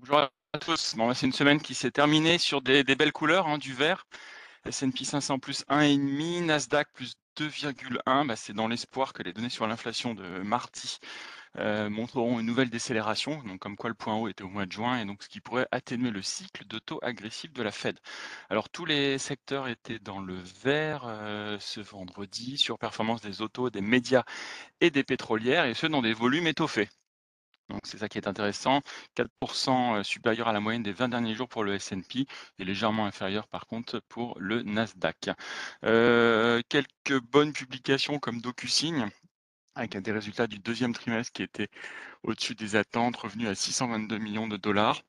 Bonjour à tous. Bon, c'est une semaine qui s'est terminée sur des, belles couleurs, hein, du vert. S&P 500 plus 1,5, Nasdaq plus 2,1. Bah, c'est dans l'espoir que les données sur l'inflation de mardi euh, montreront une nouvelle décélération, donc comme quoi le point haut était au mois de juin, et donc ce qui pourrait atténuer le cycle de taux agressif de la Fed. Alors tous les secteurs étaient dans le vert euh, ce vendredi, sur performance des autos, des médias et des pétrolières, et ce dans des volumes étoffés. Donc c'est ça qui est intéressant, 4% euh, supérieur à la moyenne des 20 derniers jours pour le S&P et légèrement inférieur par contre pour le Nasdaq. Euh, quelques bonnes publications comme DocuSign avec des résultats du deuxième trimestre qui étaient au-dessus des attentes, revenus à 622 millions de dollars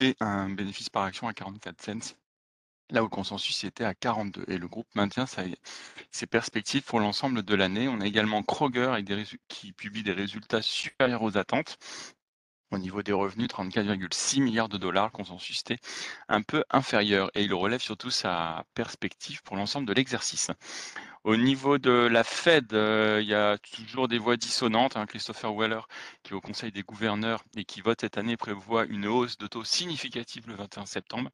et un bénéfice par action à 44 cents là où le consensus était à 42. Et le groupe maintient ses perspectives pour l'ensemble de l'année. On a également Kroger qui publie des résultats supérieurs aux attentes. Au niveau des revenus, 34,6 milliards de dollars, consensus était un peu inférieur et il relève surtout sa perspective pour l'ensemble de l'exercice. Au niveau de la Fed, euh, il y a toujours des voix dissonantes. Hein. Christopher Weller, qui est au Conseil des gouverneurs et qui vote cette année, prévoit une hausse de taux significative le 21 septembre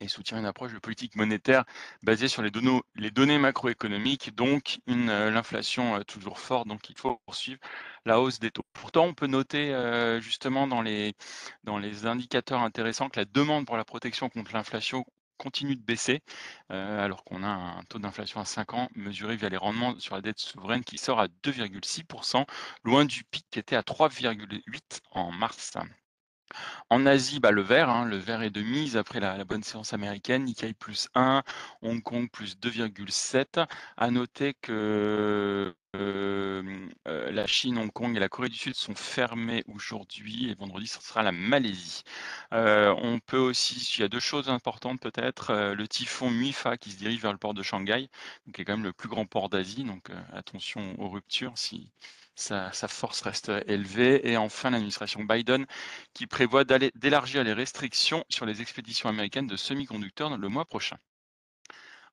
et soutient une approche de politique monétaire basée sur les, données, macroéconomiques, donc euh, l'inflation euh, toujours forte, donc il faut poursuivre la hausse des taux. Pourtant, on peut noter euh, justement dans les, dans les indicateurs intéressants que la demande pour la protection contre l'inflation continue de baisser, alors qu'on a un taux d'inflation à 5 ans mesuré via les rendements sur la dette souveraine qui sort à 2,6%, loin du pic qui était à 3,8 en mars. En Asie, bah, le vert, hein, le vert est de mise après la, bonne séance américaine. Nikkei plus 1, Hong Kong plus 2,7. À noter que euh, la Chine, Hong Kong et la Corée du Sud sont fermés aujourd'hui et vendredi, ce sera la Malaisie. Euh, on peut aussi, il y a deux choses importantes peut-être, euh, le typhon Muifa qui se dirige vers le port de Shanghai, qui est quand même le plus grand port d'Asie, donc attention aux ruptures si, sa, force reste élevée. Et enfin, l'administration Biden qui prévoit d'élargir les restrictions sur les expéditions américaines de semi-conducteurs le mois prochain.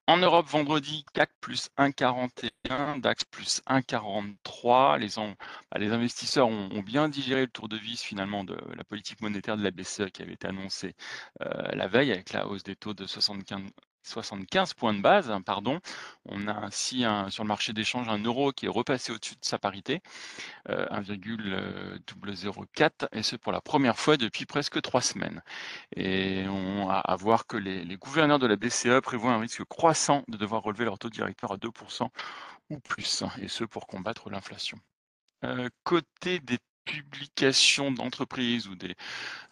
En Europe, vendredi, CAC plus 1,41, DAX plus 1,43. Les, bah, les investisseurs ont, bien digéré le tour de vis finalement de la politique monétaire de la BCE qui avait été annoncée euh, la veille avec la hausse des taux de 75, 75 points de base, hein, pardon. On a ainsi sur le marché d'échange un euro qui est repassé au-dessus de sa parité, 1,004, euh, et ce pour la première fois depuis presque trois semaines. Et on a à voir que les, gouverneurs de la BCE prévoient un risque croissant de devoir relever leur taux directeur à 2% ou plus, hein, et ce pour combattre l'inflation. Euh, côté des publications d'entreprises ou des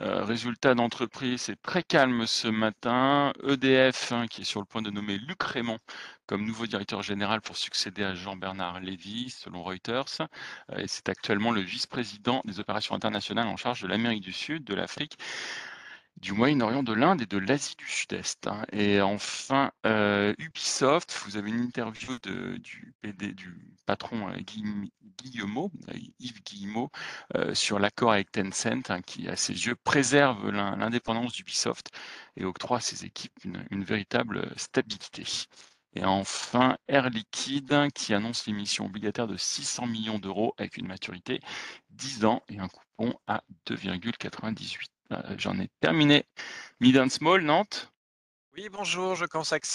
euh, résultats d'entreprise, c'est très calme ce matin. EDF, hein, qui est sur le point de nommer Luc Raymond comme nouveau directeur général pour succéder à Jean-Bernard Lévy, selon Reuters. Euh, et c'est actuellement le vice-président des opérations internationales en charge de l'Amérique du Sud, de l'Afrique, du Moyen-Orient, de l'Inde et de l'Asie du Sud-Est. Hein. Et enfin, euh, Ubisoft, vous avez une interview du, du patron euh, Guillemot, euh, Yves Guillemot, sur l'accord avec Tencent, hein, qui, à ses yeux, préserve l'indépendance d'Ubisoft et octroie à ses équipes une, véritable stabilité. Et enfin, Air Liquide, qui annonce l'émission obligataire de 600 millions d'euros avec une maturité 10 ans et un coupon à 2,98. Euh, j'en ai terminé. Mid and Small, Nantes? Oui, bonjour, je consacre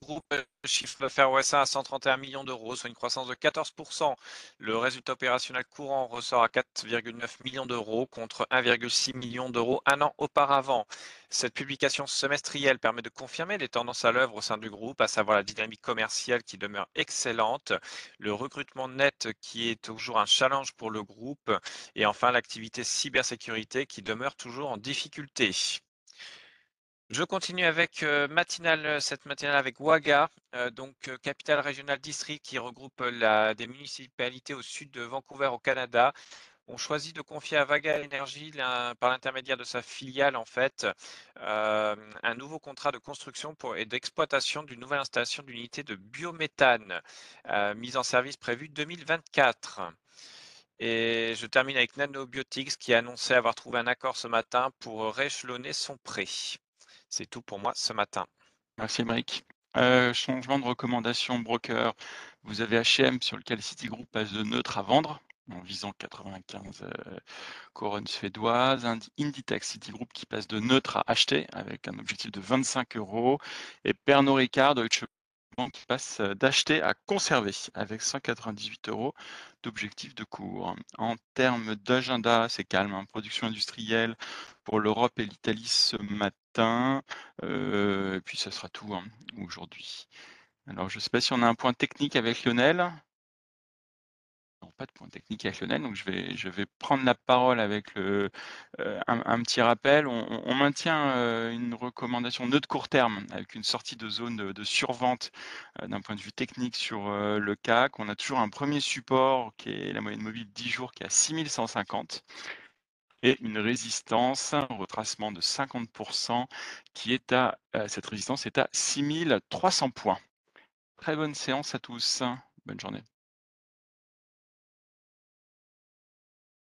groupe euh, chiffre d'affaires OSA à 131 millions d'euros, soit une croissance de 14%. Le résultat opérationnel courant ressort à 4,9 millions d'euros contre 1,6 million d'euros un an auparavant. Cette publication semestrielle permet de confirmer les tendances à l'œuvre au sein du groupe, à savoir la dynamique commerciale qui demeure excellente, le recrutement net qui est toujours un challenge pour le groupe et enfin l'activité cybersécurité qui demeure toujours en difficulté. Je continue avec euh, matinale, euh, cette matinale avec Waga, euh, donc capitale régionale district qui regroupe des municipalités au sud de Vancouver au Canada. On choisit de confier à Vaga Energy, par l'intermédiaire de sa filiale, en fait, un nouveau contrat de construction et d'exploitation d'une nouvelle installation d'unité de biométhane, mise en service prévue 2024. Et je termine avec Nanobiotics qui a annoncé avoir trouvé un accord ce matin pour réchelonner son prêt. C'est tout pour moi ce matin. Merci, Mike. Euh, changement de recommandation broker. Vous avez HM sur lequel Citigroup passe de neutre à vendre. en visant 95 couronnes suédoises. Inditex Citigroup qui passe de neutre à acheter avec un objectif de 25 euros. Et Pernod Ricard, Deutsche qui passe d'acheter à conserver avec 198 euros d'objectif de cours. En termes d'agenda, c'est calme. Hein. Production industrielle pour l'Europe et l'Italie ce matin. et puis ça sera tout hein, aujourd'hui. Alors je ne sais pas si on a un point technique avec Lionel pas de point technique avec Lionel, donc je vais, je vais prendre la parole avec euh, un, petit rappel. On, maintient euh, une recommandation de court terme avec une sortie de zone de, survente euh, d'un point de vue technique sur le CAC. On a toujours un premier support qui est la moyenne mobile 10 jours qui est à 6150 et une résistance, un retracement de 50% qui est à, cette résistance est à 6300 points. Très bonne séance à tous. Bonne journée.